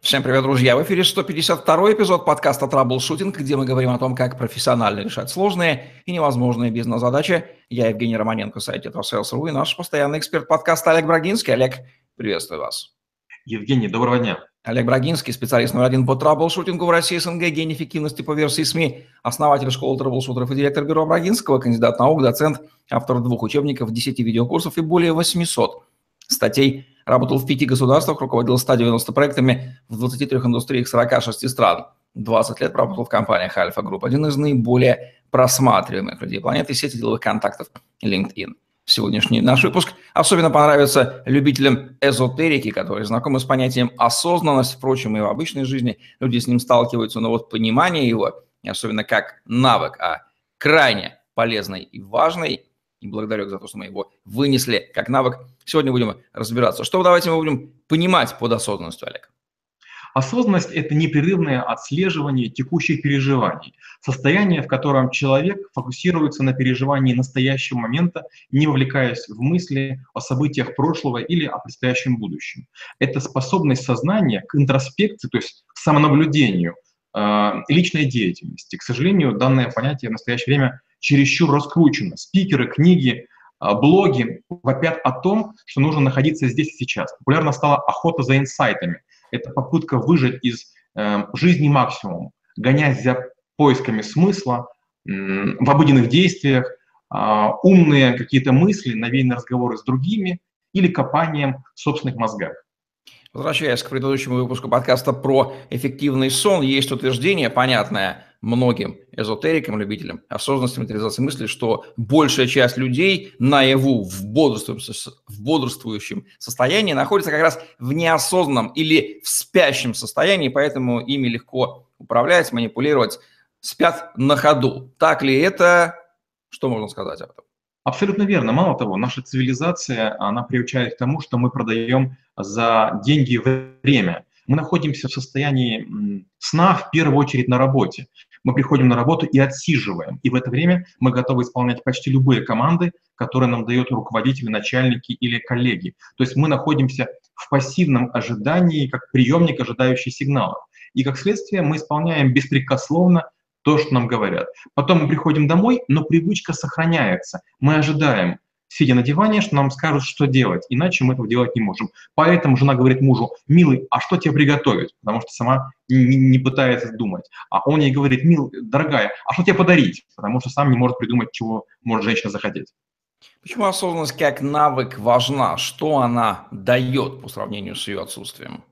Всем привет, друзья! В эфире 152 эпизод подкаста «Траблшутинг», где мы говорим о том, как профессионально решать сложные и невозможные бизнес-задачи. Я Евгений Романенко, сайт «Tetrasales.ru» и наш постоянный эксперт подкаста Олег Брагинский. Олег, приветствую вас. Евгений, доброго дня. Олег Брагинский, специалист номер один по траблшутингу в России СНГ, гений эффективности по версии СМИ, основатель школы траблшутеров и директор бюро Брагинского, кандидат наук, доцент, автор двух учебников, 10 видеокурсов и более 800 статей Работал в пяти государствах, руководил 190 проектами в 23 индустриях 46 стран. 20 лет работал в компаниях Альфа Групп. Один из наиболее просматриваемых людей планеты сети деловых контактов LinkedIn. Сегодняшний наш выпуск особенно понравится любителям эзотерики, которые знакомы с понятием осознанность. Впрочем, и в обычной жизни люди с ним сталкиваются, но вот понимание его, особенно как навык, а крайне полезный и важный, и благодарю за то, что мы его вынесли как навык. Сегодня будем разбираться. Что давайте мы будем понимать под осознанностью, Олег? Осознанность – это непрерывное отслеживание текущих переживаний, состояние, в котором человек фокусируется на переживании настоящего момента, не вовлекаясь в мысли о событиях прошлого или о предстоящем будущем. Это способность сознания к интроспекции, то есть к самонаблюдению, э, личной деятельности. К сожалению, данное понятие в настоящее время чересчур раскручено. Спикеры, книги, а, блоги вопят о том, что нужно находиться здесь и сейчас. Популярно стала охота за инсайтами. Это попытка выжать из э, жизни максимум, гонясь за поисками смысла в обыденных действиях, э, умные какие-то мысли, навеянные разговоры с другими или копанием в собственных мозгах. Возвращаясь к предыдущему выпуску подкаста про эффективный сон, есть утверждение, понятное многим эзотерикам, любителям осознанности, материализации мысли, что большая часть людей наяву в бодрствующем, в бодрствующем состоянии находится как раз в неосознанном или в спящем состоянии, поэтому ими легко управлять, манипулировать, спят на ходу. Так ли это? Что можно сказать об этом? Абсолютно верно. Мало того, наша цивилизация, она приучает к тому, что мы продаем за деньги время. Мы находимся в состоянии сна в первую очередь на работе. Мы приходим на работу и отсиживаем. И в это время мы готовы исполнять почти любые команды, которые нам дают руководители, начальники или коллеги. То есть мы находимся в пассивном ожидании, как приемник, ожидающий сигналов. И как следствие мы исполняем беспрекословно то, что нам говорят. Потом мы приходим домой, но привычка сохраняется. Мы ожидаем, сидя на диване, что нам скажут, что делать, иначе мы этого делать не можем. Поэтому жена говорит мужу, милый, а что тебе приготовить? Потому что сама не, не пытается думать. А он ей говорит, мил, дорогая, а что тебе подарить? Потому что сам не может придумать, чего может женщина захотеть. Почему осознанность как навык важна? Что она дает по сравнению с ее отсутствием?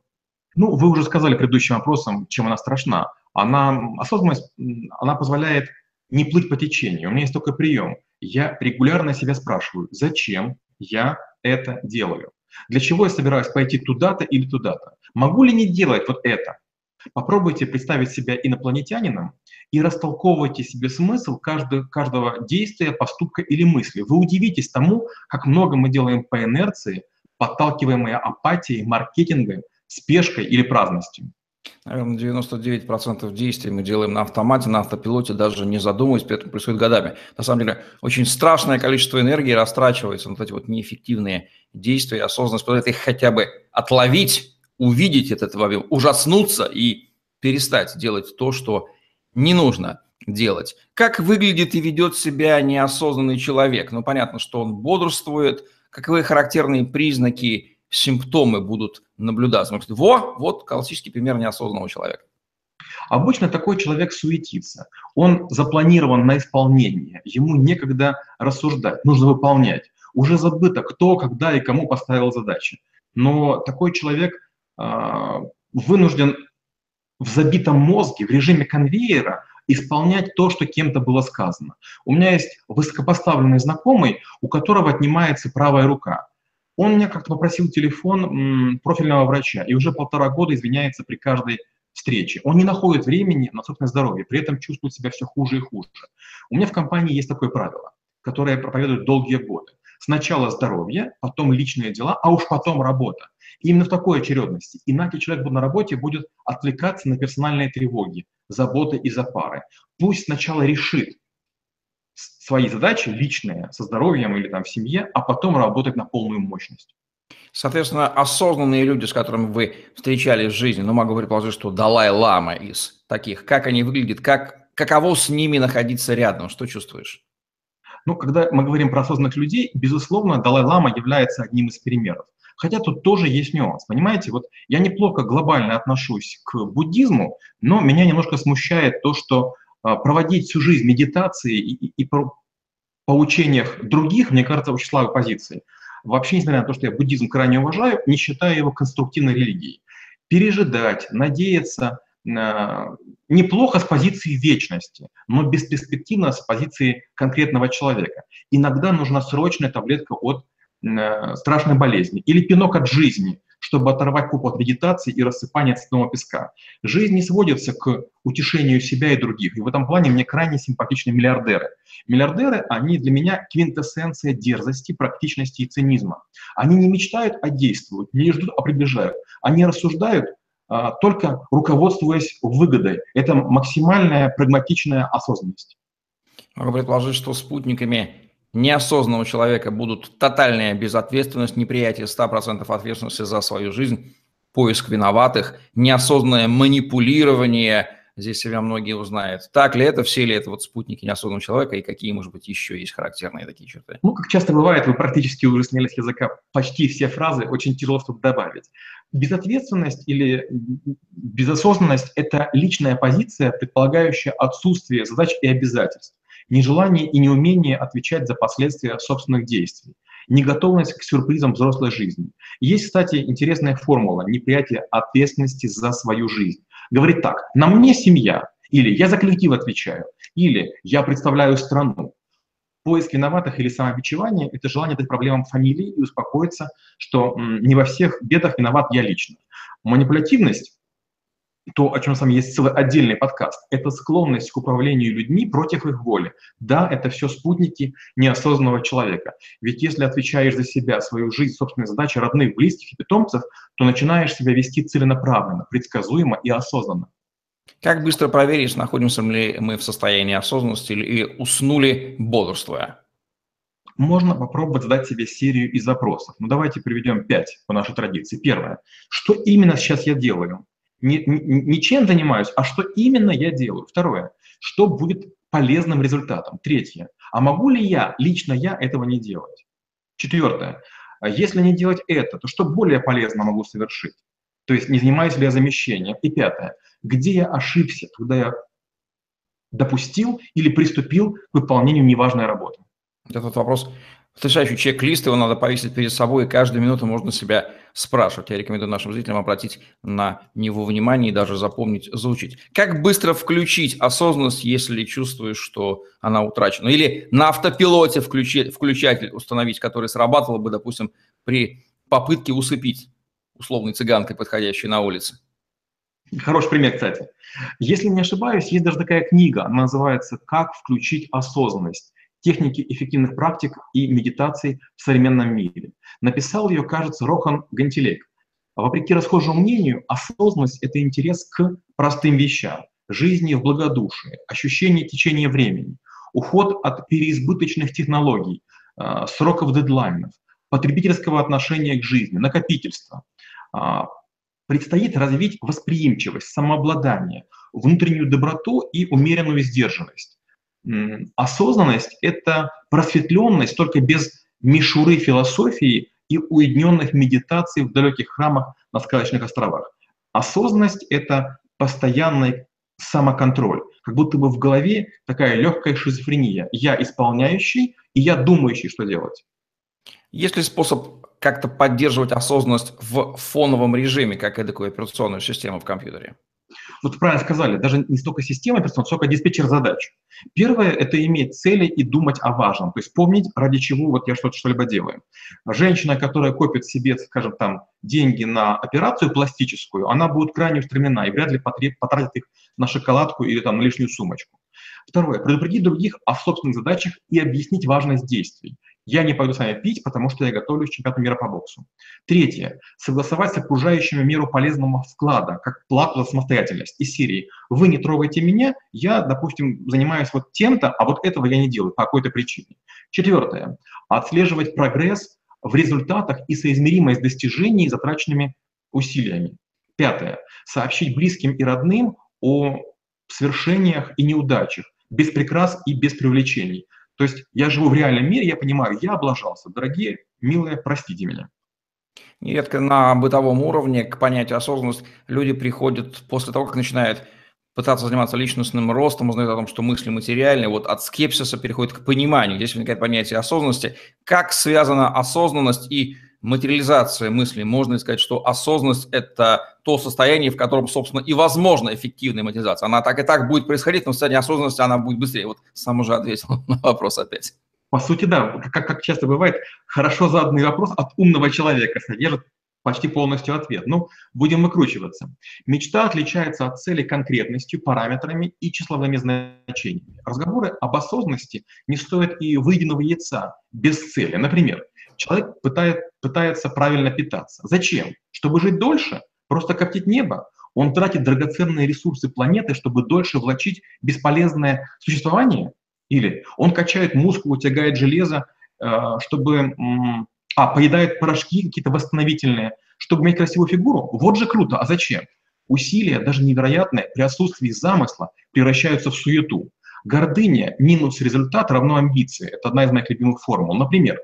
Ну, вы уже сказали предыдущим вопросом, чем она страшна она, осознанность, она позволяет не плыть по течению. У меня есть только прием. Я регулярно себя спрашиваю, зачем я это делаю? Для чего я собираюсь пойти туда-то или туда-то? Могу ли не делать вот это? Попробуйте представить себя инопланетянином и растолковывайте себе смысл каждого, каждого действия, поступка или мысли. Вы удивитесь тому, как много мы делаем по инерции, подталкиваемые апатией, маркетингом, спешкой или праздностью. Наверное, 99% действий мы делаем на автомате, на автопилоте, даже не задумываясь, при этом происходит годами. На самом деле, очень страшное количество энергии растрачивается на вот эти вот неэффективные действия. Осознанность позволяет их хотя бы отловить, увидеть этот объем, ужаснуться и перестать делать то, что не нужно делать. Как выглядит и ведет себя неосознанный человек? Ну, понятно, что он бодрствует, каковы характерные признаки симптомы будут наблюдаться. Мы говорим, во, вот классический пример неосознанного человека. Обычно такой человек суетится. Он запланирован на исполнение. Ему некогда рассуждать, нужно выполнять. Уже забыто, кто, когда и кому поставил задачи. Но такой человек э, вынужден в забитом мозге, в режиме конвейера исполнять то, что кем-то было сказано. У меня есть высокопоставленный знакомый, у которого отнимается правая рука. Он меня как-то попросил телефон профильного врача и уже полтора года извиняется при каждой встрече. Он не находит времени на собственное здоровье, при этом чувствует себя все хуже и хуже. У меня в компании есть такое правило, которое я проповедую долгие годы. Сначала здоровье, потом личные дела, а уж потом работа. И именно в такой очередности. Иначе человек на работе будет отвлекаться на персональные тревоги, заботы и запары. Пусть сначала решит, свои задачи личные, со здоровьем или там в семье, а потом работать на полную мощность. Соответственно, осознанные люди, с которыми вы встречались в жизни, ну, могу предположить, что Далай-Лама из таких, как они выглядят, как, каково с ними находиться рядом, что чувствуешь? Ну, когда мы говорим про осознанных людей, безусловно, Далай-Лама является одним из примеров. Хотя тут тоже есть нюанс. Понимаете, вот я неплохо глобально отношусь к буддизму, но меня немножко смущает то, что проводить всю жизнь медитации и, и, и по, поучениях других, мне кажется, очень слабой позицией. Вообще, несмотря на то, что я буддизм крайне уважаю, не считаю его конструктивной религией. Пережидать, надеяться э, неплохо с позиции вечности, но бесперспективно с позиции конкретного человека. Иногда нужна срочная таблетка от Э, страшной болезни, или пинок от жизни, чтобы оторвать пупу от вегетации и рассыпания цветного песка. Жизнь не сводится к утешению себя и других. И в этом плане мне крайне симпатичны миллиардеры. Миллиардеры, они для меня квинтэссенция дерзости, практичности и цинизма. Они не мечтают, а действуют, не ждут, а приближают. Они рассуждают а, только руководствуясь выгодой. Это максимальная прагматичная осознанность. Могу предположить, что спутниками неосознанного человека будут тотальная безответственность, неприятие 100% ответственности за свою жизнь, поиск виноватых, неосознанное манипулирование, здесь себя многие узнают. Так ли это, все ли это вот спутники неосознанного человека и какие, может быть, еще есть характерные такие черты? Ну, как часто бывает, вы практически уже сняли с языка почти все фразы, очень тяжело что-то добавить. Безответственность или безосознанность – это личная позиция, предполагающая отсутствие задач и обязательств нежелание и неумение отвечать за последствия собственных действий, неготовность к сюрпризам взрослой жизни. Есть, кстати, интересная формула неприятия ответственности за свою жизнь. Говорит так, на мне семья, или я за коллектив отвечаю, или я представляю страну. Поиск виноватых или самобичевание – это желание дать проблемам фамилии и успокоиться, что не во всех бедах виноват я лично. Манипулятивность то, о чем с вами есть целый отдельный подкаст, это склонность к управлению людьми против их воли. Да, это все спутники неосознанного человека. Ведь если отвечаешь за себя, свою жизнь, собственные задачи родных, близких и питомцев, то начинаешь себя вести целенаправленно, предсказуемо и осознанно. Как быстро проверить, находимся ли мы в состоянии осознанности или уснули бодрствуя? Можно попробовать задать себе серию из запросов. Ну давайте приведем пять по нашей традиции. Первое. Что именно сейчас я делаю? Не, не чем занимаюсь, а что именно я делаю. Второе, что будет полезным результатом. Третье, а могу ли я, лично я, этого не делать? Четвертое, а если не делать это, то что более полезно могу совершить? То есть не занимаюсь ли я замещением? И пятое, где я ошибся, когда я допустил или приступил к выполнению неважной работы? Этот вопрос потрясающий чек-лист, его надо повесить перед собой, и каждую минуту можно себя спрашивать. Я рекомендую нашим зрителям обратить на него внимание и даже запомнить, заучить. Как быстро включить осознанность, если чувствуешь, что она утрачена? Или на автопилоте включить, включатель установить, который срабатывал бы, допустим, при попытке усыпить условной цыганкой, подходящей на улице? Хороший пример, кстати. Если не ошибаюсь, есть даже такая книга, она называется «Как включить осознанность» техники эффективных практик и медитаций в современном мире. Написал ее, кажется, Рохан Гантилек. Вопреки расхожему мнению, осознанность – это интерес к простым вещам, жизни в благодушии, ощущение течения времени, уход от переизбыточных технологий, а, сроков дедлайнов, потребительского отношения к жизни, накопительства. А, предстоит развить восприимчивость, самообладание, внутреннюю доброту и умеренную сдержанность. Осознанность — это просветленность только без мишуры философии и уединенных медитаций в далеких храмах на сказочных островах. Осознанность — это постоянный самоконтроль, как будто бы в голове такая легкая шизофрения. Я исполняющий, и я думающий, что делать. Есть ли способ как-то поддерживать осознанность в фоновом режиме, как эдакую операционную систему в компьютере? Вот правильно сказали, даже не столько система операционная, сколько диспетчер задач. Первое – это иметь цели и думать о важном, то есть помнить, ради чего вот я что-то что-либо делаю. Женщина, которая копит себе, скажем там, деньги на операцию пластическую, она будет крайне устремлена и вряд ли потратит их на шоколадку или там на лишнюю сумочку. Второе – предупредить других о собственных задачах и объяснить важность действий. Я не пойду с вами пить, потому что я готовлюсь к чемпионату мира по боксу. Третье. Согласовать с окружающими меру полезного вклада, как плату за самостоятельность. Из серии «Вы не трогайте меня, я, допустим, занимаюсь вот тем-то, а вот этого я не делаю по какой-то причине». Четвертое. Отслеживать прогресс, в результатах и соизмеримость достижений затраченными усилиями. Пятое. Сообщить близким и родным о свершениях и неудачах, без прикрас и без привлечений. То есть я живу в реальном мире, я понимаю, я облажался. Дорогие, милые, простите меня. Нередко на бытовом уровне к понятию осознанность люди приходят после того, как начинают пытаться заниматься личностным ростом, узнают о том, что мысли материальны, вот от скепсиса переходит к пониманию. Здесь возникает понятие осознанности. Как связана осознанность и материализация мыслей? Можно сказать, что осознанность – это то состояние, в котором, собственно, и возможна эффективная материализация? Она так и так будет происходить, но в состоянии осознанности она будет быстрее. Вот сам уже ответил на вопрос опять. По сути, да, как, как часто бывает, хорошо заданный вопрос от умного человека содержит почти полностью ответ. Ну, будем выкручиваться. Мечта отличается от цели конкретностью, параметрами и числовыми значениями. Разговоры об осознанности не стоят и выеденного яйца без цели. Например, человек пытает, пытается правильно питаться. Зачем? Чтобы жить дольше? Просто коптить небо? Он тратит драгоценные ресурсы планеты, чтобы дольше влачить бесполезное существование? Или он качает мускулы, тягает железо, э, чтобы... А, поедает порошки какие-то восстановительные, чтобы иметь красивую фигуру? Вот же круто, а зачем? Усилия, даже невероятные, при отсутствии замысла превращаются в суету. Гордыня минус результат равно амбиции. Это одна из моих любимых формул. Например,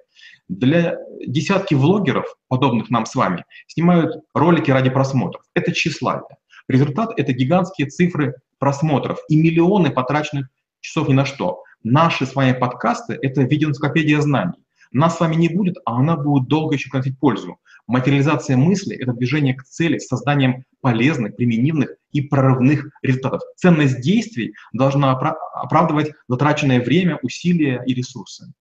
для десятки влогеров, подобных нам с вами, снимают ролики ради просмотров. Это тщеславие. Результат – это гигантские цифры просмотров и миллионы потраченных часов ни на что. Наши с вами подкасты – это видеоэнциклопедия знаний. Нас с вами не будет, а она будет долго еще приносить пользу. Материализация мысли – это движение к цели с созданием полезных, применимых и прорывных результатов. Ценность действий должна оправдывать затраченное время, усилия и ресурсы.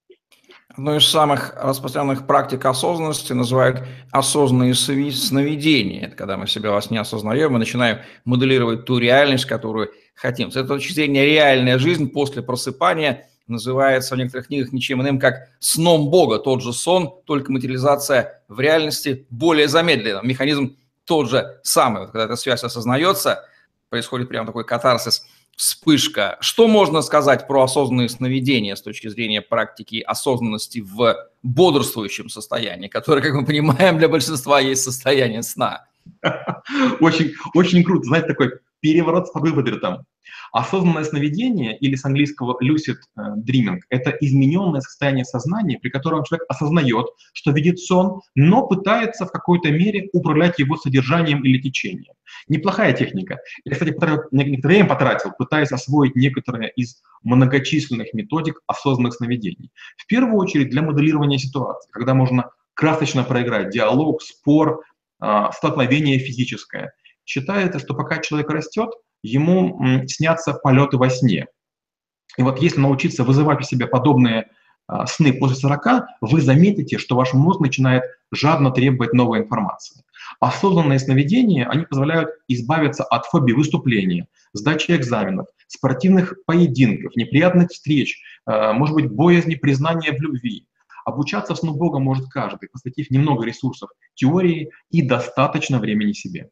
Одной из самых распространенных практик осознанности называют осознанные сновидения. Это когда мы себя вас не осознаем и начинаем моделировать ту реальность, которую хотим. С этой точки зрения реальная жизнь после просыпания называется в некоторых книгах ничем иным, как сном Бога. Тот же сон, только материализация в реальности более замедлена. Механизм тот же самый. Вот когда эта связь осознается, происходит прямо такой катарсис – вспышка. Что можно сказать про осознанные сновидения с точки зрения практики осознанности в бодрствующем состоянии, которое, как мы понимаем, для большинства есть состояние сна? Очень, очень круто. Знаете, такой переворот по выводам. Осознанное сновидение, или с английского lucid э, dreaming, это измененное состояние сознания, при котором человек осознает, что видит сон, но пытается в какой-то мере управлять его содержанием или течением. Неплохая техника. Я, кстати, некоторое время потратил, пытаясь освоить некоторые из многочисленных методик осознанных сновидений. В первую очередь для моделирования ситуации, когда можно красочно проиграть диалог, спор, а, столкновение физическое. Считается, что пока человек растет, ему снятся полеты во сне. И вот если научиться вызывать у себя подобные а, сны после 40, вы заметите, что ваш мозг начинает жадно требовать новой информации. Осознанные сновидения, они позволяют избавиться от фобии выступления, сдачи экзаменов, спортивных поединков, неприятных встреч, а, может быть, боязни признания в любви. Обучаться сну Бога может каждый, посвятив немного ресурсов теории и достаточно времени себе.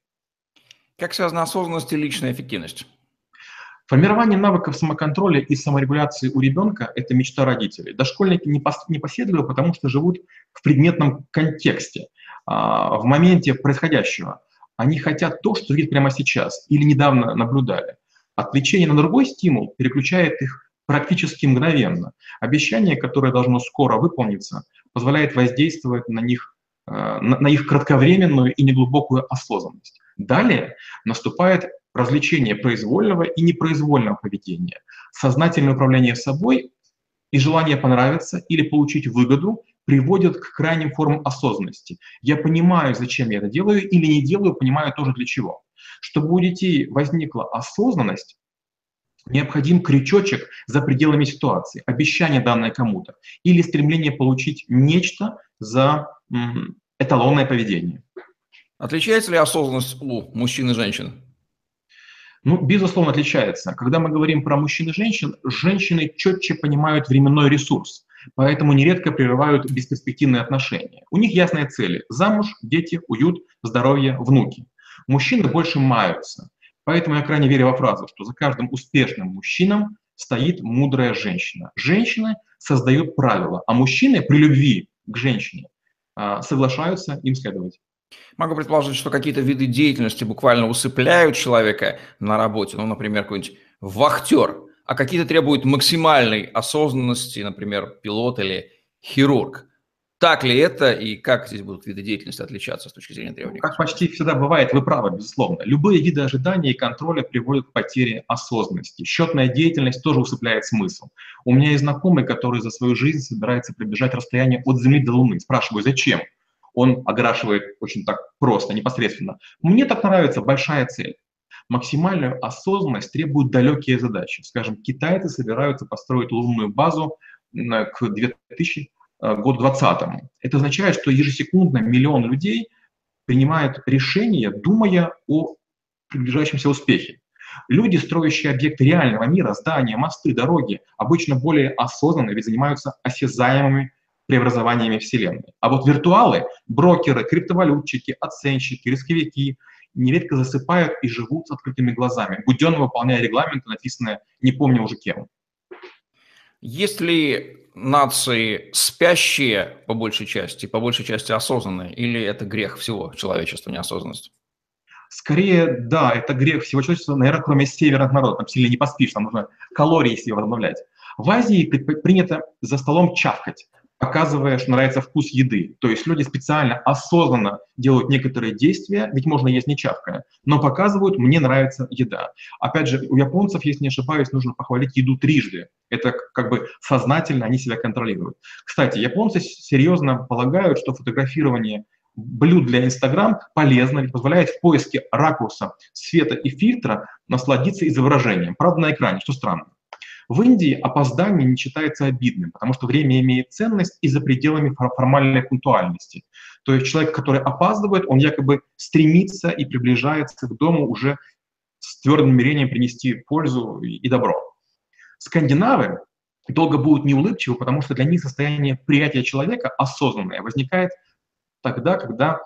Как связана осознанность и личная эффективность? Формирование навыков самоконтроля и саморегуляции у ребенка – это мечта родителей. Дошкольники не, пос, не последовали, потому что живут в предметном контексте, а, в моменте происходящего. Они хотят то, что видят прямо сейчас или недавно наблюдали. Отвлечение на другой стимул переключает их практически мгновенно. Обещание, которое должно скоро выполниться, позволяет воздействовать на них, э, на их кратковременную и неглубокую осознанность. Далее наступает развлечение произвольного и непроизвольного поведения, сознательное управление собой и желание понравиться или получить выгоду приводят к крайним формам осознанности. Я понимаю, зачем я это делаю, или не делаю, понимаю тоже для чего. Чтобы у детей возникла осознанность, необходим крючочек за пределами ситуации, обещание данное кому-то, или стремление получить нечто за эталонное поведение. Отличается ли осознанность у мужчин и женщин? Ну, безусловно, отличается. Когда мы говорим про мужчин и женщин, женщины четче понимают временной ресурс, поэтому нередко прерывают бесперспективные отношения. У них ясные цели – замуж, дети, уют, здоровье, внуки. Мужчины больше маются. Поэтому я крайне верю во фразу, что за каждым успешным мужчином стоит мудрая женщина. Женщины создают правила, а мужчины при любви к женщине а, соглашаются им следовать. Могу предположить, что какие-то виды деятельности буквально усыпляют человека на работе, ну, например, какой-нибудь вахтер, а какие-то требуют максимальной осознанности, например, пилот или хирург. Так ли это и как здесь будут виды деятельности отличаться с точки зрения требований? Как почти всегда бывает, вы правы, безусловно. Любые виды ожидания и контроля приводят к потере осознанности. Счетная деятельность тоже усыпляет смысл. У меня есть знакомый, который за свою жизнь собирается пробежать расстояние от Земли до Луны. Спрашиваю, зачем? Он ограшивает очень так просто, непосредственно. Мне так нравится большая цель. Максимальную осознанность требуют далекие задачи. Скажем, китайцы собираются построить лунную базу к 2000 Э, году 2020. Это означает, что ежесекундно миллион людей принимают решения, думая о приближающемся успехе. Люди, строящие объекты реального мира, здания, мосты, дороги, обычно более осознанно ведь занимаются осязаемыми преобразованиями Вселенной. А вот виртуалы, брокеры, криптовалютчики, оценщики, рисковики нередко засыпают и живут с открытыми глазами, буденно выполняя регламенты, написанные не помню уже кем. Есть ли нации спящие по большей части, по большей части осознанные, или это грех всего человечества, неосознанность? Скорее, да, это грех всего человечества, наверное, кроме северных народов, там сильно не поспишь, там нужно калории себе возобновлять. В Азии принято за столом чавкать показывая, что нравится вкус еды. То есть люди специально, осознанно делают некоторые действия, ведь можно есть не чавкая, но показывают, мне нравится еда. Опять же, у японцев, если не ошибаюсь, нужно похвалить еду трижды. Это как бы сознательно они себя контролируют. Кстати, японцы серьезно полагают, что фотографирование блюд для Инстаграм полезно, ведь позволяет в поиске ракурса, света и фильтра насладиться изображением. Правда, на экране, что странно. В Индии опоздание не считается обидным, потому что время имеет ценность и за пределами формальной пунктуальности. То есть человек, который опаздывает, он якобы стремится и приближается к дому уже с твердым намерением принести пользу и добро. Скандинавы долго будут неулыбчивы, потому что для них состояние приятия человека осознанное возникает тогда, когда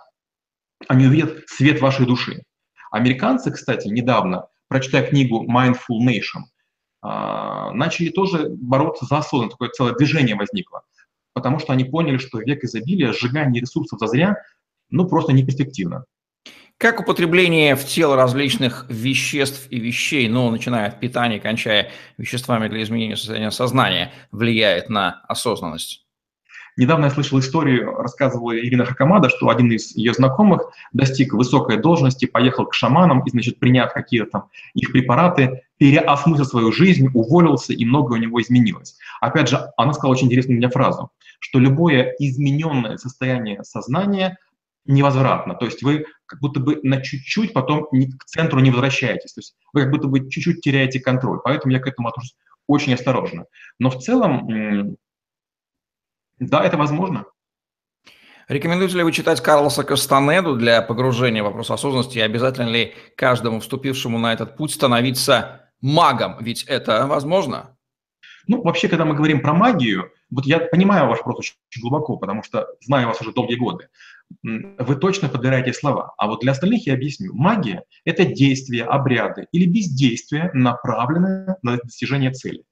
они увидят свет вашей души. Американцы, кстати, недавно, прочитая книгу Mindful Nation, начали тоже бороться за осознанность, такое целое движение возникло, потому что они поняли, что век изобилия, сжигание ресурсов зазря, ну, просто не перспективно. Как употребление в тело различных веществ и вещей, ну, начиная от питания, кончая веществами для изменения состояния сознания, влияет на осознанность? Недавно я слышал историю, рассказывала Ирина Хакамада, что один из ее знакомых достиг высокой должности, поехал к шаманам и, значит, приняв какие-то там их препараты, переосмыслил свою жизнь, уволился, и многое у него изменилось. Опять же, она сказала очень интересную мне фразу, что любое измененное состояние сознания невозвратно. То есть вы как будто бы на чуть-чуть потом к центру не возвращаетесь. То есть вы как будто бы чуть-чуть теряете контроль. Поэтому я к этому отношусь очень осторожно. Но в целом да, это возможно. Рекомендуете ли вы читать Карлоса Кастанеду для погружения в вопрос осознанности? И обязательно ли каждому вступившему на этот путь становиться магом? Ведь это возможно. Ну, вообще, когда мы говорим про магию, вот я понимаю ваш вопрос очень глубоко, потому что знаю вас уже долгие годы. Вы точно подбираете слова. А вот для остальных я объясню. Магия – это действия, обряды или бездействие, направленные на достижение цели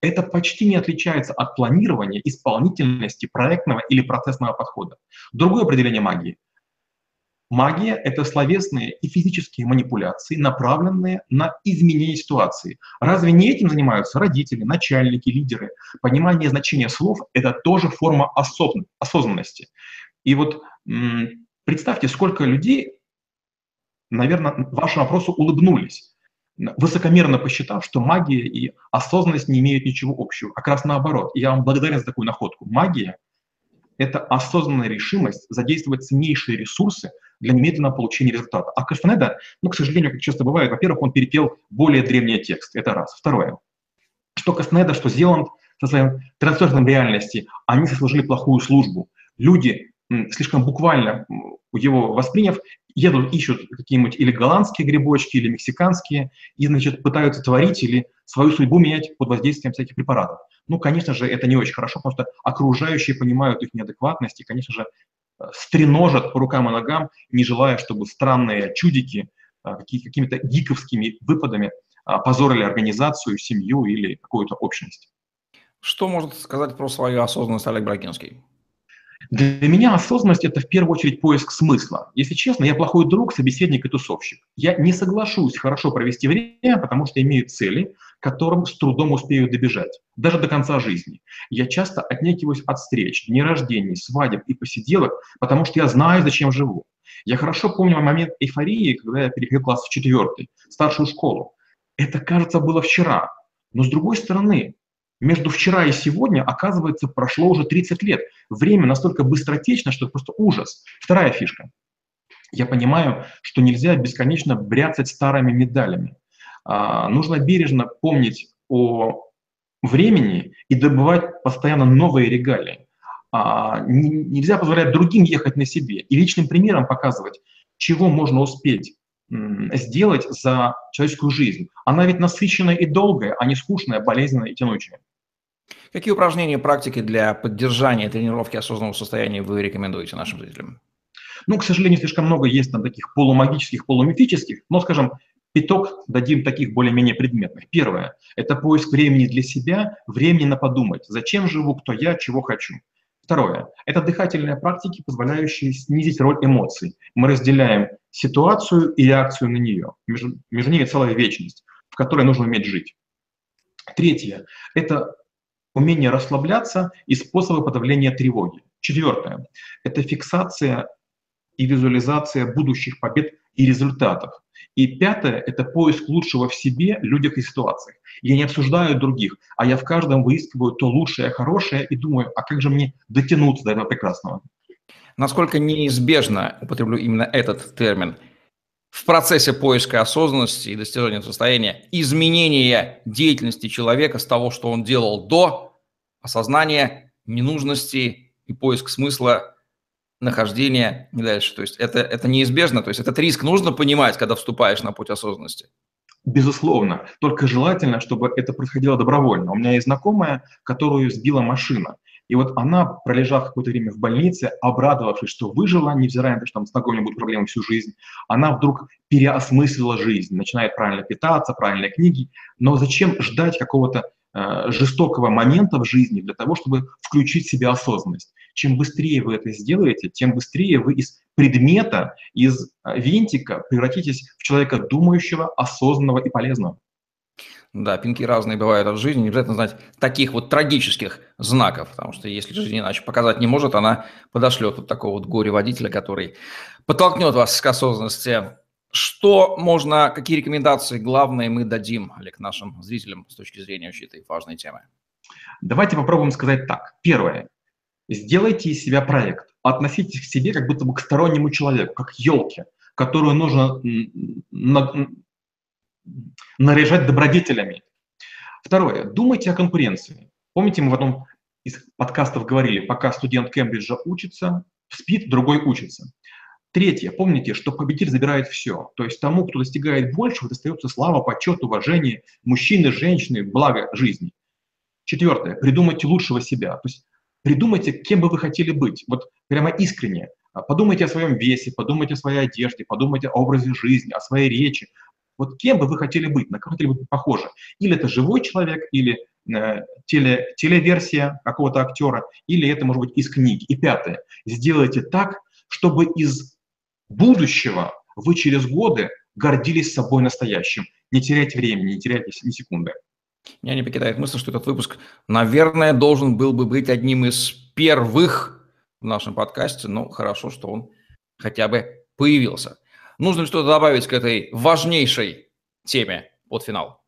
это почти не отличается от планирования, исполнительности, проектного или процессного подхода. Другое определение магии. Магия — это словесные и физические манипуляции, направленные на изменение ситуации. Разве не этим занимаются родители, начальники, лидеры? Понимание значения слов — это тоже форма осознанности. И вот представьте, сколько людей, наверное, вашему вопросу улыбнулись высокомерно посчитав, что магия и осознанность не имеют ничего общего, а как раз наоборот. И я вам благодарен за такую находку. Магия — это осознанная решимость задействовать ценнейшие ресурсы для немедленного получения результата. А Кастанеда, ну, к сожалению, как часто бывает, во-первых, он перепел более древний текст, это раз. Второе, что Кастанеда, что Зеланд со своим трансфером реальности, они сослужили плохую службу. Люди, слишком буквально его восприняв, едут, ищут какие-нибудь или голландские грибочки, или мексиканские, и, значит, пытаются творить или свою судьбу менять под воздействием всяких препаратов. Ну, конечно же, это не очень хорошо, потому что окружающие понимают их неадекватность и, конечно же, стреножат по рукам и ногам, не желая, чтобы странные чудики а, какими-то гиковскими выпадами а, позорили организацию, семью или какую-то общность. Что может сказать про свою осознанность Олег Брагинский? Для меня осознанность – это в первую очередь поиск смысла. Если честно, я плохой друг, собеседник и тусовщик. Я не соглашусь хорошо провести время, потому что имею цели, которым с трудом успею добежать, даже до конца жизни. Я часто отнекиваюсь от встреч, дней рождений, свадеб и посиделок, потому что я знаю, зачем живу. Я хорошо помню момент эйфории, когда я переходил класс в четвертый, старшую школу. Это, кажется, было вчера. Но с другой стороны, между вчера и сегодня, оказывается, прошло уже 30 лет. Время настолько быстротечно, что это просто ужас. Вторая фишка. Я понимаю, что нельзя бесконечно бряцать старыми медалями. А, нужно бережно помнить о времени и добывать постоянно новые регалии. А, нельзя позволять другим ехать на себе и личным примером показывать, чего можно успеть сделать за человеческую жизнь. Она ведь насыщенная и долгая, а не скучная, болезненная и тянучая. Какие упражнения и практики для поддержания тренировки осознанного состояния вы рекомендуете нашим зрителям? Ну, к сожалению, слишком много есть там таких полумагических, полумифических, но, скажем, пяток дадим таких более-менее предметных. Первое – это поиск времени для себя, времени на подумать, зачем живу, кто я, чего хочу. Второе – это дыхательные практики, позволяющие снизить роль эмоций. Мы разделяем ситуацию и реакцию на нее. Между, между ними целая вечность, в которой нужно уметь жить. Третье – это умение расслабляться и способы подавления тревоги. Четвертое – это фиксация и визуализация будущих побед и результатов. И пятое – это поиск лучшего в себе, людях и ситуациях. Я не обсуждаю других, а я в каждом выискиваю то лучшее, хорошее и думаю, а как же мне дотянуться до этого прекрасного? Насколько неизбежно, употреблю именно этот термин, в процессе поиска осознанности и достижения состояния изменения деятельности человека с того, что он делал до осознания ненужности и поиск смысла нахождения и дальше. То есть это, это неизбежно, то есть этот риск нужно понимать, когда вступаешь на путь осознанности. Безусловно. Только желательно, чтобы это происходило добровольно. У меня есть знакомая, которую сбила машина. И вот она, пролежав какое-то время в больнице, обрадовавшись, что выжила, невзирая на то, что там с ногой будут проблемы всю жизнь, она вдруг переосмыслила жизнь, начинает правильно питаться, правильные книги. Но зачем ждать какого-то э, жестокого момента в жизни для того, чтобы включить в себя осознанность? Чем быстрее вы это сделаете, тем быстрее вы из предмета, из а, винтика превратитесь в человека думающего, осознанного и полезного. Да, пинки разные бывают от жизни, не обязательно знать таких вот трагических знаков, потому что если жизнь иначе показать не может, она подошлет вот такого вот горе-водителя, который подтолкнет вас к осознанности. Что можно, какие рекомендации главные мы дадим, Олег, нашим зрителям с точки зрения вообще этой важной темы? Давайте попробуем сказать так. Первое. Сделайте из себя проект. Относитесь к себе как будто бы к стороннему человеку, как елке, которую нужно наряжать добродетелями. Второе. Думайте о конкуренции. Помните, мы в одном из подкастов говорили, пока студент Кембриджа учится, спит, другой учится. Третье. Помните, что победитель забирает все. То есть тому, кто достигает большего, достается слава, почет, уважение, мужчины, женщины, благо жизни. Четвертое. Придумайте лучшего себя. То есть Придумайте, кем бы вы хотели быть, вот прямо искренне. Подумайте о своем весе, подумайте о своей одежде, подумайте о образе жизни, о своей речи. Вот кем бы вы хотели быть, на кого хотели быть похожи. Или это живой человек, или э, теле, телеверсия какого-то актера, или это может быть из книги. И пятое. Сделайте так, чтобы из будущего вы через годы гордились собой настоящим. Не теряйте времени, не теряйте ни секунды. Меня не покидает мысль, что этот выпуск, наверное, должен был бы быть одним из первых в нашем подкасте. Но хорошо, что он хотя бы появился. Нужно ли что-то добавить к этой важнейшей теме под финал?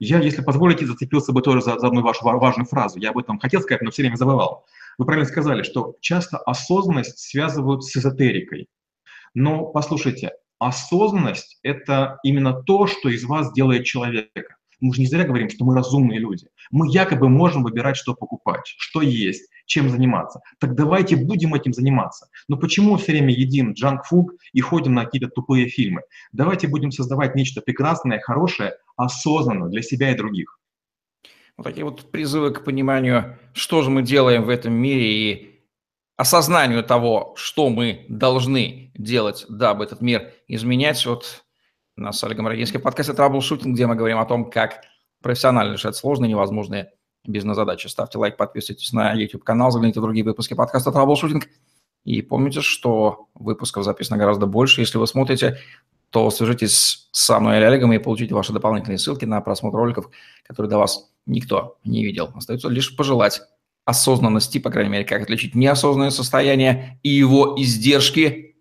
Я, если позволите, зацепился бы тоже за, за одну вашу важную фразу. Я об этом хотел сказать, но все время забывал. Вы правильно сказали, что часто осознанность связывают с эзотерикой. Но послушайте, осознанность – это именно то, что из вас делает человека. Мы же не зря говорим, что мы разумные люди. Мы якобы можем выбирать, что покупать, что есть, чем заниматься. Так давайте будем этим заниматься. Но почему все время едим джанк-фуд и ходим на какие-то тупые фильмы? Давайте будем создавать нечто прекрасное, хорошее, осознанно для себя и других. Вот такие вот призывы к пониманию, что же мы делаем в этом мире и осознанию того, что мы должны делать, дабы этот мир изменять. Вот у нас с Олегом Брагинским подкасте «Траблшутинг», где мы говорим о том, как профессионально решать сложные, невозможные бизнес-задачи. Ставьте лайк, подписывайтесь на YouTube-канал, загляните в другие выпуски подкаста «Траблшутинг». И помните, что выпусков записано гораздо больше. Если вы смотрите, то свяжитесь со мной или Олегом и получите ваши дополнительные ссылки на просмотр роликов, которые до вас никто не видел. Остается лишь пожелать осознанности, по крайней мере, как отличить неосознанное состояние и его издержки,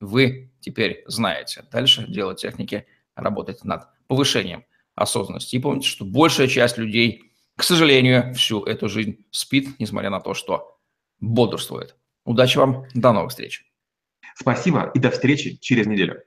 вы теперь знаете. Дальше дело техники работать над повышением осознанности. И помните, что большая часть людей, к сожалению, всю эту жизнь спит, несмотря на то, что бодрствует. Удачи вам, до новых встреч. Спасибо и до встречи через неделю.